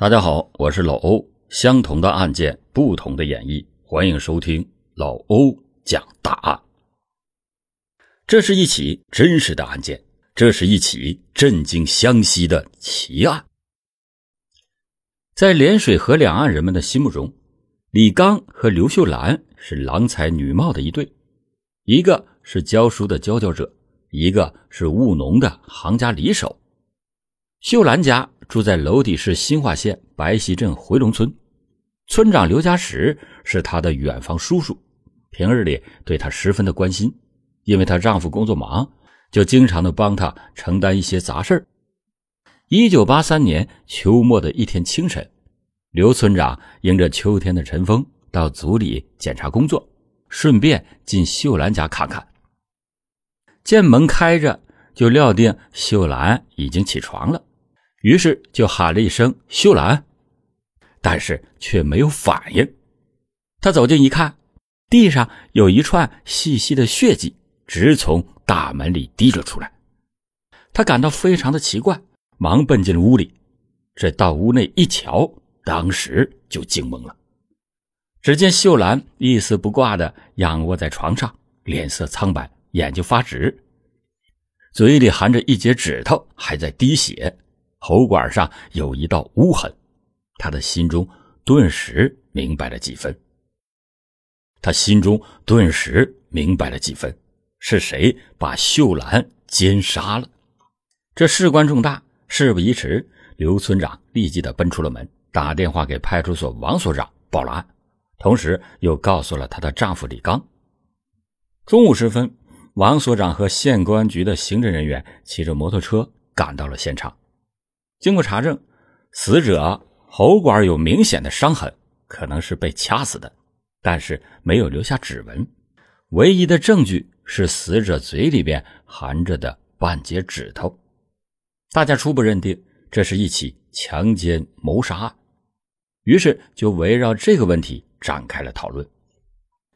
大家好，我是老欧。相同的案件，不同的演绎，欢迎收听老欧讲大案。这是一起真实的案件，这是一起震惊湘西的奇案。在涟水河两岸人们的心目中，李刚和刘秀兰是郎才女貌的一对，一个是教书的佼佼者，一个是务农的行家里手。秀兰家。住在娄底市新化县白溪镇回龙村，村长刘家石是她的远房叔叔，平日里对她十分的关心，因为她丈夫工作忙，就经常的帮她承担一些杂事一九八三年秋末的一天清晨，刘村长迎着秋天的晨风到组里检查工作，顺便进秀兰家看看。见门开着，就料定秀兰已经起床了。于是就喊了一声“秀兰”，但是却没有反应。他走近一看，地上有一串细细的血迹，直从大门里滴了出来。他感到非常的奇怪，忙奔进屋里。这到屋内一瞧，当时就惊懵了。只见秀兰一丝不挂的仰卧在床上，脸色苍白，眼睛发直，嘴里含着一截指头，还在滴血。喉管上有一道污痕，他的心中顿时明白了几分。他心中顿时明白了几分，是谁把秀兰奸杀了？这事关重大，事不宜迟。刘村长立即的奔出了门，打电话给派出所王所长报了案，同时又告诉了她的丈夫李刚。中午时分，王所长和县公安局的刑侦人员骑着摩托车赶到了现场。经过查证，死者喉管有明显的伤痕，可能是被掐死的，但是没有留下指纹。唯一的证据是死者嘴里边含着的半截指头。大家初步认定这是一起强奸谋杀案，于是就围绕这个问题展开了讨论。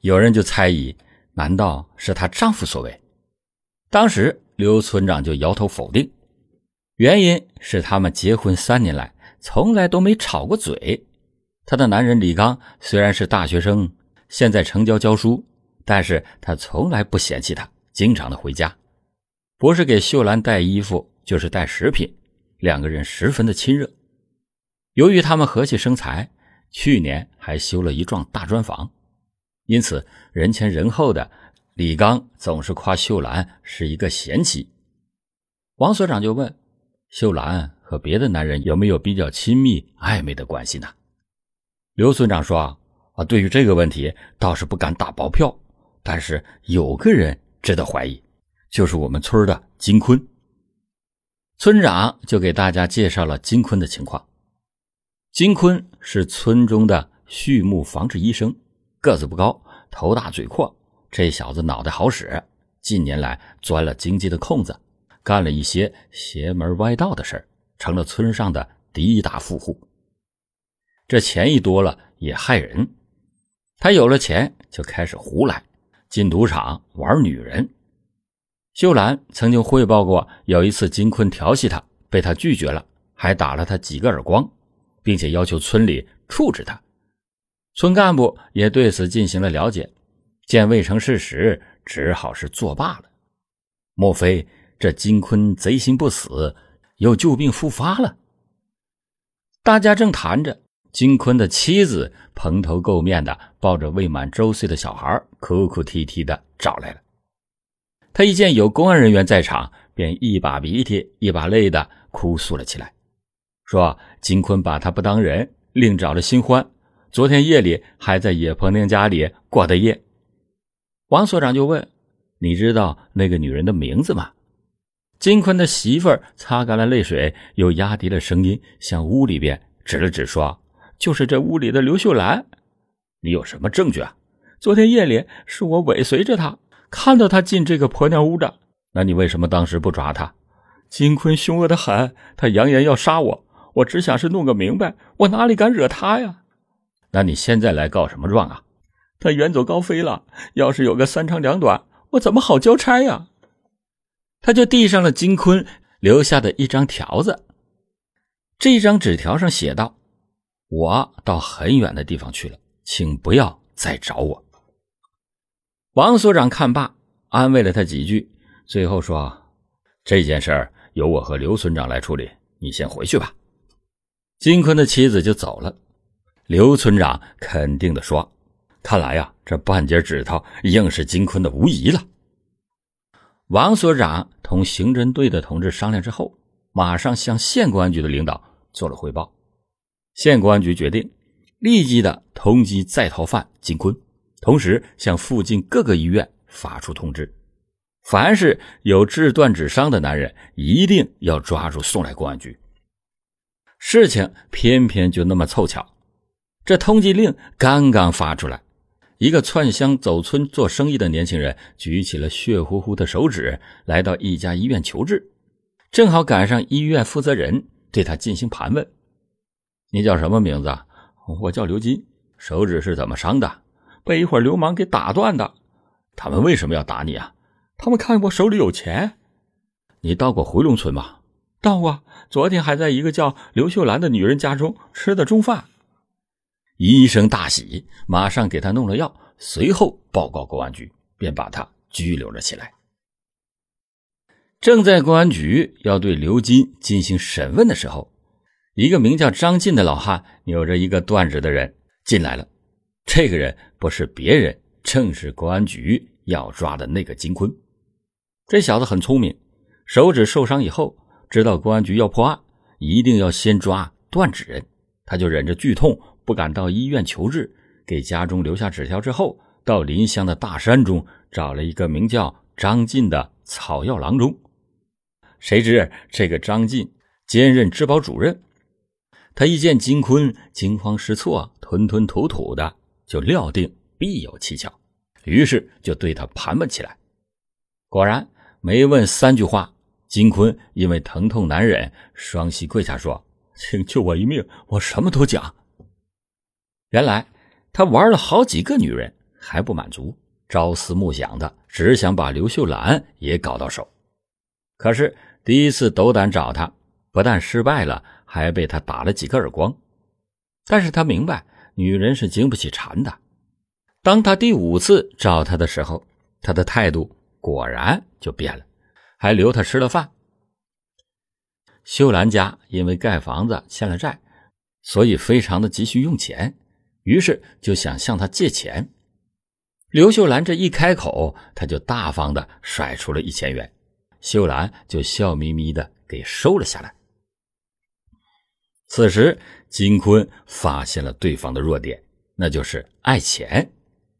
有人就猜疑：难道是她丈夫所为？当时刘村长就摇头否定。原因是他们结婚三年来从来都没吵过嘴。她的男人李刚虽然是大学生，现在成教教书，但是他从来不嫌弃她，经常的回家，不是给秀兰带衣服，就是带食品，两个人十分的亲热。由于他们和气生财，去年还修了一幢大砖房，因此人前人后的李刚总是夸秀兰是一个贤妻。王所长就问。秀兰和别的男人有没有比较亲密暧昧的关系呢？刘村长说：“啊，对于这个问题倒是不敢打包票，但是有个人值得怀疑，就是我们村的金坤。”村长就给大家介绍了金坤的情况。金坤是村中的畜牧防治医生，个子不高，头大嘴阔，这小子脑袋好使，近年来钻了经济的空子。干了一些邪门歪道的事儿成了村上的第一大富户。这钱一多了也害人，他有了钱就开始胡来，进赌场玩女人。秀兰曾经汇报过，有一次金坤调戏她，被他拒绝了，还打了他几个耳光，并且要求村里处置他。村干部也对此进行了了解，见未成事实，只好是作罢了。莫非？这金坤贼心不死，又旧病复发了。大家正谈着，金坤的妻子蓬头垢面的抱着未满周岁的小孩，哭哭啼啼的找来了。他一见有公安人员在场，便一把鼻涕一把泪的哭诉了起来，说金坤把他不当人，另找了新欢，昨天夜里还在野婆娘家里过的夜。王所长就问：“你知道那个女人的名字吗？”金坤的媳妇儿擦干了泪水，又压低了声音，向屋里边指了指，说：“就是这屋里的刘秀兰。你有什么证据啊？昨天夜里是我尾随着她，看到她进这个婆娘屋的。那你为什么当时不抓她？金坤凶恶的很，他扬言要杀我，我只想是弄个明白，我哪里敢惹他呀？那你现在来告什么状啊？他远走高飞了，要是有个三长两短，我怎么好交差呀？”他就递上了金坤留下的一张条子，这张纸条上写道：“我到很远的地方去了，请不要再找我。”王所长看罢，安慰了他几句，最后说：“这件事儿由我和刘村长来处理，你先回去吧。”金坤的妻子就走了。刘村长肯定的说：“看来呀，这半截指头硬是金坤的无疑了。”王所长同刑侦队的同志商量之后，马上向县公安局的领导做了汇报。县公安局决定立即的通缉在逃犯金坤，同时向附近各个医院发出通知：凡是有致断指伤的男人，一定要抓住送来公安局。事情偏偏就那么凑巧。这通缉令刚刚发出来，一个窜乡走村做生意的年轻人举起了血乎乎的手指，来到一家医院求治，正好赶上医院负责人对他进行盘问：“你叫什么名字？”“我叫刘金。”“手指是怎么伤的？”“被一伙流氓给打断的。”“他们为什么要打你啊？”“他们看我手里有钱。”“你到过回龙村吗？”“到过，昨天还在一个叫刘秀兰的女人家中吃的中饭。”医生大喜，马上给他弄了药，随后报告公安局，便把他拘留了起来。正在公安局要对刘金进行审问的时候，一个名叫张进的老汉扭着一个断指的人进来了。这个人不是别人，正是公安局要抓的那个金坤。这小子很聪明，手指受伤以后，知道公安局要破案，一定要先抓断指人，他就忍着剧痛。不敢到医院求治，给家中留下纸条之后，到临乡的大山中找了一个名叫张进的草药郎中。谁知这个张进兼任治保主任，他一见金坤惊慌失措、吞吞吐吐的，就料定必有蹊跷，于是就对他盘问起来。果然，没问三句话，金坤因为疼痛难忍，双膝跪下说：“请救我一命，我什么都讲。”原来他玩了好几个女人还不满足，朝思暮想的，只想把刘秀兰也搞到手。可是第一次斗胆找他，不但失败了，还被他打了几个耳光。但是他明白女人是经不起缠的。当他第五次找他的时候，他的态度果然就变了，还留他吃了饭。秀兰家因为盖房子欠了债，所以非常的急需用钱。于是就想向他借钱，刘秀兰这一开口，他就大方的甩出了一千元，秀兰就笑眯眯的给收了下来。此时金坤发现了对方的弱点，那就是爱钱，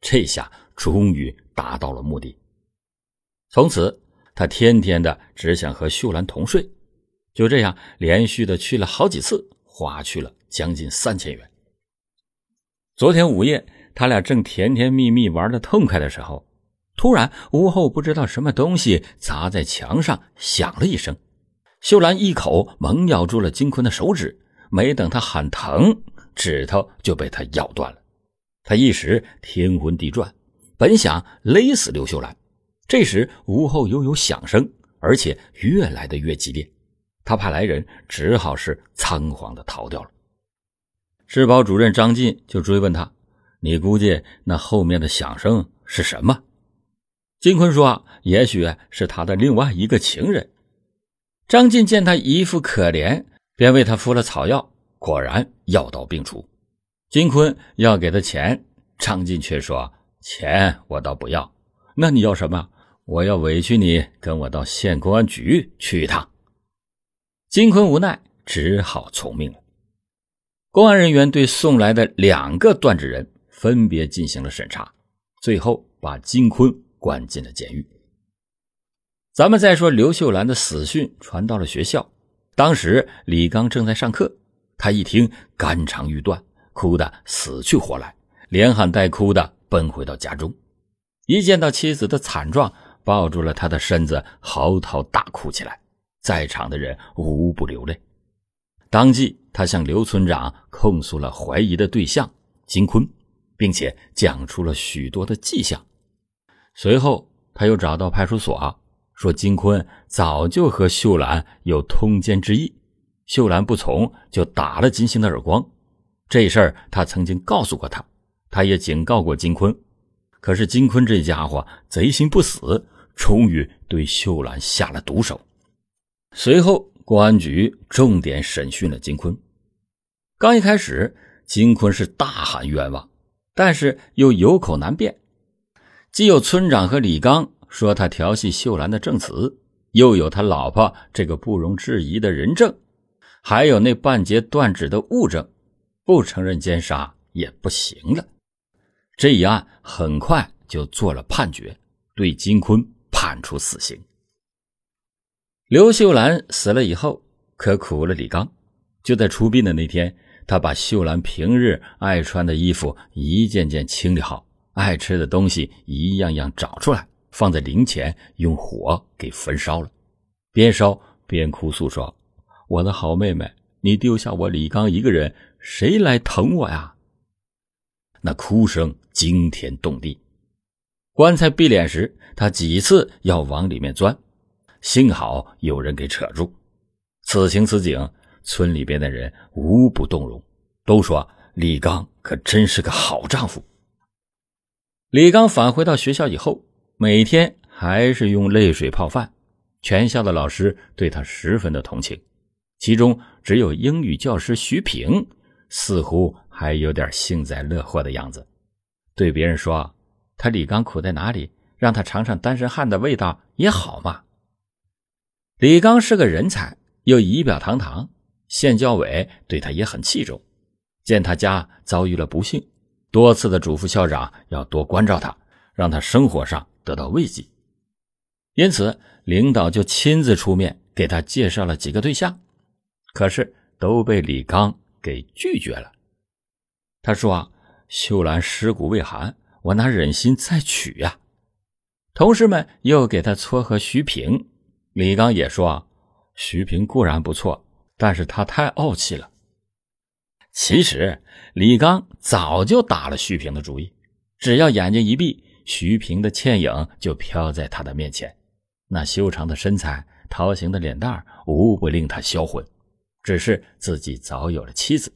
这下终于达到了目的。从此他天天的只想和秀兰同睡，就这样连续的去了好几次，花去了将近三千元。昨天午夜，他俩正甜甜蜜蜜玩的痛快的时候，突然屋后不知道什么东西砸在墙上，响了一声。秀兰一口猛咬住了金坤的手指，没等他喊疼，指头就被他咬断了。他一时天昏地转，本想勒死刘秀兰，这时屋后又有响声，而且越来的越激烈，他怕来人，只好是仓皇的逃掉了。治保主任张进就追问他：“你估计那后面的响声是什么？”金坤说：“也许是他的另外一个情人。”张进见他一副可怜，便为他敷了草药，果然药到病除。金坤要给他钱，张进却说：“钱我倒不要，那你要什么？我要委屈你跟我到县公安局去一趟。”金坤无奈，只好从命了。公安人员对送来的两个断指人分别进行了审查，最后把金坤关进了监狱。咱们再说刘秀兰的死讯传到了学校，当时李刚正在上课，他一听肝肠欲断，哭得死去活来，连喊带哭的奔回到家中，一见到妻子的惨状，抱住了他的身子，嚎啕大哭起来，在场的人无不流泪。当即，他向刘村长控诉了怀疑的对象金坤，并且讲出了许多的迹象。随后，他又找到派出所，说金坤早就和秀兰有通奸之意，秀兰不从，就打了金星的耳光。这事儿他曾经告诉过他，他也警告过金坤。可是金坤这家伙贼心不死，终于对秀兰下了毒手。随后，公安局重点审讯了金坤。刚一开始，金坤是大喊冤枉，但是又有口难辩。既有村长和李刚说他调戏秀兰的证词，又有他老婆这个不容置疑的人证，还有那半截断指的物证。不承认奸杀也不行了，这一案很快就做了判决，对金坤判处死刑。刘秀兰死了以后，可苦了李刚。就在出殡的那天，他把秀兰平日爱穿的衣服一件件清理好，爱吃的东西一样样找出来，放在灵前，用火给焚烧了，边烧边哭诉说：“我的好妹妹，你丢下我李刚一个人。”谁来疼我呀？那哭声惊天动地。棺材闭脸时，他几次要往里面钻，幸好有人给扯住。此情此景，村里边的人无不动容，都说李刚可真是个好丈夫。李刚返回到学校以后，每天还是用泪水泡饭，全校的老师对他十分的同情，其中只有英语教师徐平。似乎还有点幸灾乐祸的样子，对别人说：“他李刚苦在哪里？让他尝尝单身汉的味道也好嘛。”李刚是个人才，又仪表堂堂，县教委对他也很器重。见他家遭遇了不幸，多次的嘱咐校长要多关照他，让他生活上得到慰藉。因此，领导就亲自出面给他介绍了几个对象，可是都被李刚。给拒绝了。他说：“啊秀兰尸骨未寒，我哪忍心再娶呀？”同事们又给他撮合徐平。李刚也说：“徐平固然不错，但是他太傲气了。”其实李刚早就打了徐平的主意，只要眼睛一闭，徐平的倩影就飘在他的面前。那修长的身材、桃形的脸蛋无不令他销魂。只是自己早有了妻子，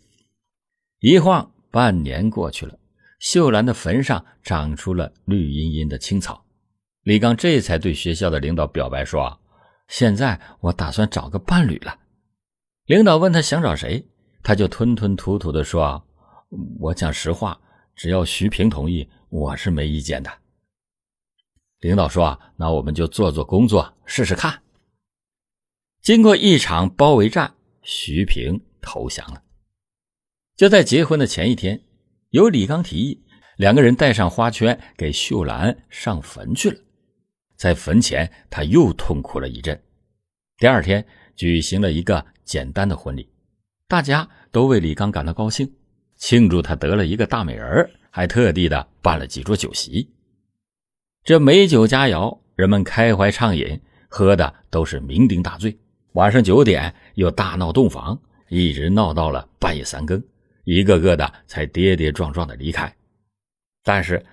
一晃半年过去了，秀兰的坟上长出了绿茵茵的青草。李刚这才对学校的领导表白说：“现在我打算找个伴侣了。”领导问他想找谁，他就吞吞吐吐地说：“我讲实话，只要徐平同意，我是没意见的。”领导说：“那我们就做做工作，试试看。”经过一场包围战。徐平投降了。就在结婚的前一天，由李刚提议，两个人带上花圈给秀兰上坟去了。在坟前，他又痛哭了一阵。第二天，举行了一个简单的婚礼，大家都为李刚感到高兴，庆祝他得了一个大美人，还特地的办了几桌酒席。这美酒佳肴，人们开怀畅饮，喝的都是酩酊大醉。晚上九点又大闹洞房，一直闹到了半夜三更，一个个的才跌跌撞撞的离开。但是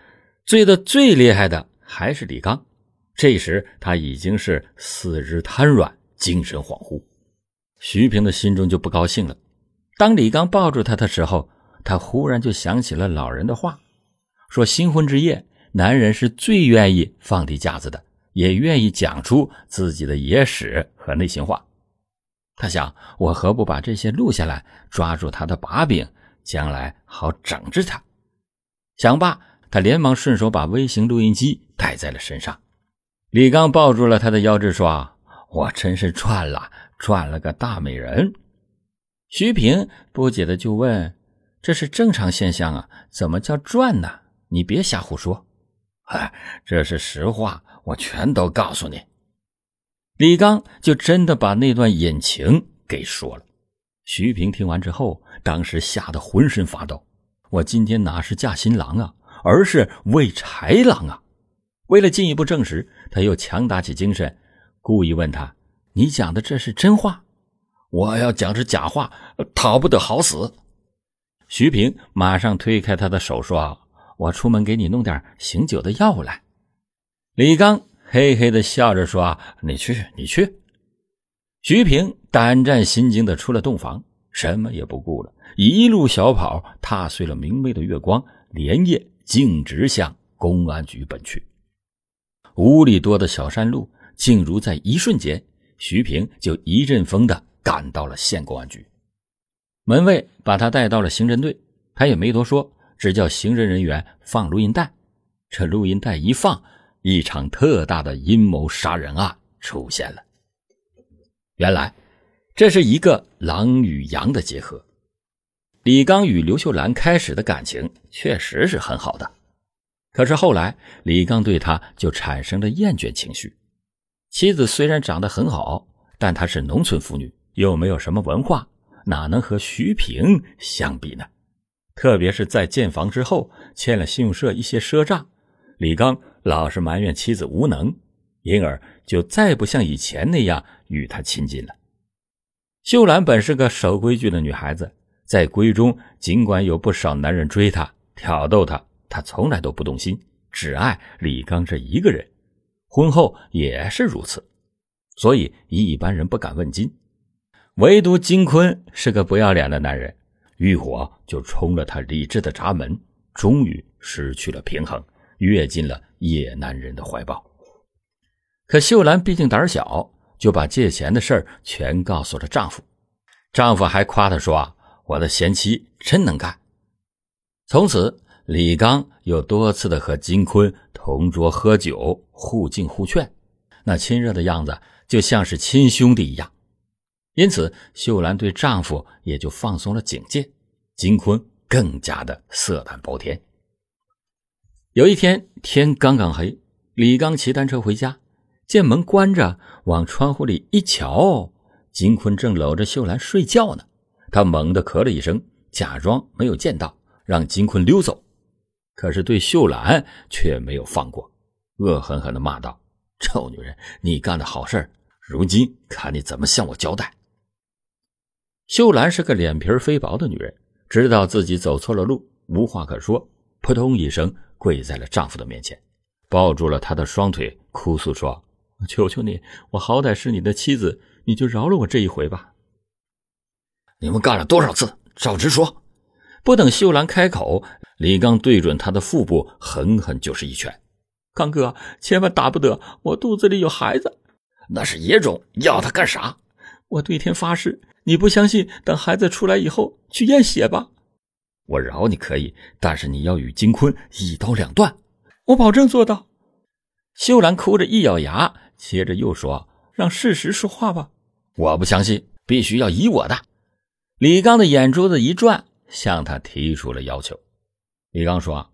醉的最厉害的还是李刚，这时他已经是四肢瘫软，精神恍惚。徐平的心中就不高兴了。当李刚抱住他的时候，他忽然就想起了老人的话，说新婚之夜，男人是最愿意放低架子的，也愿意讲出自己的野史和内心话。他想，我何不把这些录下来，抓住他的把柄，将来好整治他。想罢，他连忙顺手把微型录音机带在了身上。李刚抱住了他的腰肢，说：“我真是赚了，赚了个大美人。”徐平不解的就问：“这是正常现象啊，怎么叫赚呢？你别瞎胡说。”“嗨，这是实话，我全都告诉你。”李刚就真的把那段隐情给说了。徐平听完之后，当时吓得浑身发抖。我今天哪是嫁新郎啊，而是喂豺狼啊！为了进一步证实，他又强打起精神，故意问他：“你讲的这是真话？我要讲是假话，逃不得好死。”徐平马上推开他的手，说：“我出门给你弄点醒酒的药来。”李刚。嘿嘿的笑着说：“你去，你去。”徐平胆战心惊的出了洞房，什么也不顾了，一路小跑，踏碎了明媚的月光，连夜径直向公安局奔去。五里多的小山路，竟如在一瞬间，徐平就一阵风的赶到了县公安局。门卫把他带到了刑侦队，他也没多说，只叫刑侦人员放录音带。这录音带一放，一场特大的阴谋杀人案出现了。原来，这是一个狼与羊的结合。李刚与刘秀兰开始的感情确实是很好的，可是后来李刚对他就产生了厌倦情绪。妻子虽然长得很好，但她是农村妇女，又没有什么文化，哪能和徐平相比呢？特别是在建房之后，欠了信用社一些赊账，李刚老是埋怨妻子无能，因而就再不像以前那样与她亲近了。秀兰本是个守规矩的女孩子。在闺中，尽管有不少男人追她、挑逗她，她从来都不动心，只爱李刚这一个人。婚后也是如此，所以一般人不敢问津。唯独金坤是个不要脸的男人，欲火就冲了他理智的闸门，终于失去了平衡，跃进了野男人的怀抱。可秀兰毕竟胆小，就把借钱的事全告诉了丈夫，丈夫还夸她说。我的贤妻真能干。从此，李刚又多次的和金坤同桌喝酒，互敬互劝，那亲热的样子就像是亲兄弟一样。因此，秀兰对丈夫也就放松了警戒，金坤更加的色胆包天。有一天天刚刚黑，李刚骑单车回家，见门关着，往窗户里一瞧，金坤正搂着秀兰睡觉呢。他猛地咳了一声，假装没有见到，让金坤溜走。可是对秀兰却没有放过，恶狠狠地骂道：“臭女人，你干的好事如今看你怎么向我交代！”秀兰是个脸皮飞薄的女人，知道自己走错了路，无话可说，扑通一声跪在了丈夫的面前，抱住了他的双腿，哭诉说：“求求你，我好歹是你的妻子，你就饶了我这一回吧。”你们干了多少次？照直说！不等秀兰开口，李刚对准她的腹部狠狠就是一拳。刚哥，千万打不得！我肚子里有孩子，那是野种，要他干啥？我对天发誓，你不相信？等孩子出来以后去验血吧。我饶你可以，但是你要与金坤一刀两断。我保证做到。秀兰哭着一咬牙，接着又说：“让事实说话吧。”我不相信，必须要依我的。李刚的眼珠子一转，向他提出了要求。李刚说：“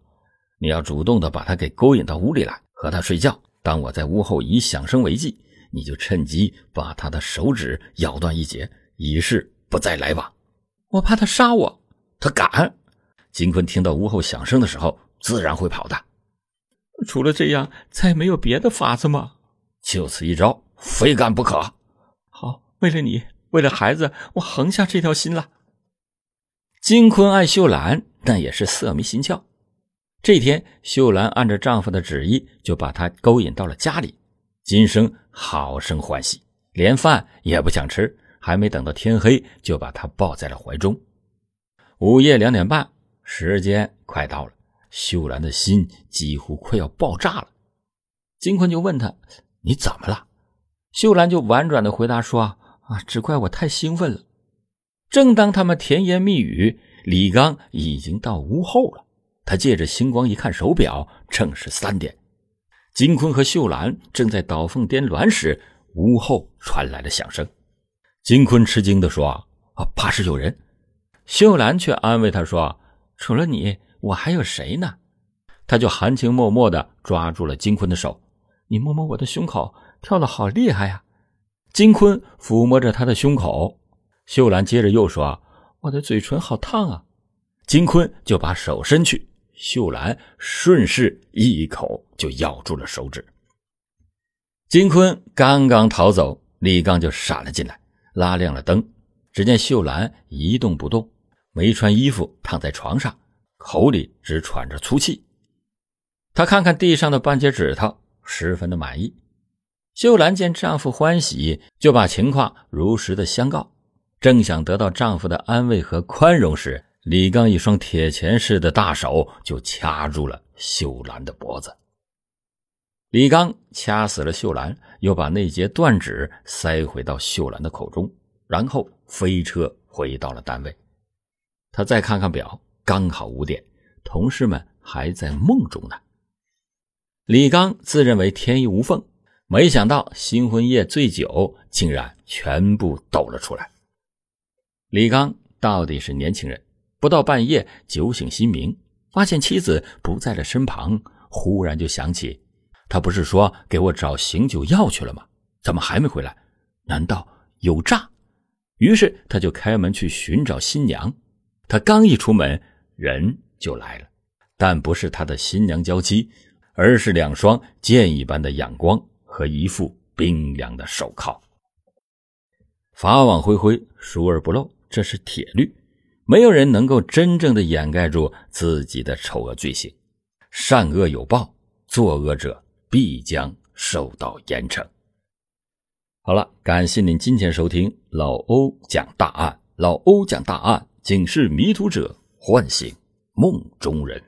你要主动的把他给勾引到屋里来，和他睡觉。当我在屋后以响声为记，你就趁机把他的手指咬断一截，以示不再来往。我怕他杀我，他敢。金坤听到屋后响声的时候，自然会跑的。除了这样，再没有别的法子吗？就此一招，非干不可。好，为了你。”为了孩子，我横下这条心了。金坤爱秀兰，那也是色迷心窍。这天，秀兰按照丈夫的旨意，就把他勾引到了家里。金生好生欢喜，连饭也不想吃，还没等到天黑，就把他抱在了怀中。午夜两点半，时间快到了，秀兰的心几乎快要爆炸了。金坤就问他：“你怎么了？”秀兰就婉转的回答说。啊！只怪我太兴奋了。正当他们甜言蜜语，李刚已经到屋后了。他借着星光一看手表，正是三点。金坤和秀兰正在倒凤颠鸾时，屋后传来了响声。金坤吃惊地说：“啊，怕是有人。”秀兰却安慰他说：“除了你，我还有谁呢？”他就含情脉脉地抓住了金坤的手：“你摸摸我的胸口，跳得好厉害呀！”金坤抚摸着他的胸口，秀兰接着又说：“我的嘴唇好烫啊！”金坤就把手伸去，秀兰顺势一口就咬住了手指。金坤刚刚逃走，李刚就闪了进来，拉亮了灯。只见秀兰一动不动，没穿衣服，躺在床上，口里只喘着粗气。她看看地上的半截指头，十分的满意。秀兰见丈夫欢喜，就把情况如实的相告。正想得到丈夫的安慰和宽容时，李刚一双铁钳似的大手就掐住了秀兰的脖子。李刚掐死了秀兰，又把那截断指塞回到秀兰的口中，然后飞车回到了单位。他再看看表，刚好五点，同事们还在梦中呢。李刚自认为天衣无缝，没想到新婚夜醉酒竟然全部抖了出来。李刚到底是年轻人，不到半夜酒醒心明，发现妻子不在了身旁，忽然就想起。他不是说给我找醒酒药去了吗？怎么还没回来？难道有诈？于是他就开门去寻找新娘。他刚一出门，人就来了，但不是他的新娘娇妻，而是两双剑一般的眼光和一副冰凉的手铐。法网恢恢，疏而不漏，这是铁律。没有人能够真正的掩盖住自己的丑恶罪行。善恶有报，作恶者。必将受到严惩。好了，感谢您今天收听老欧讲大案。老欧讲大案，警示迷途者，唤醒梦中人。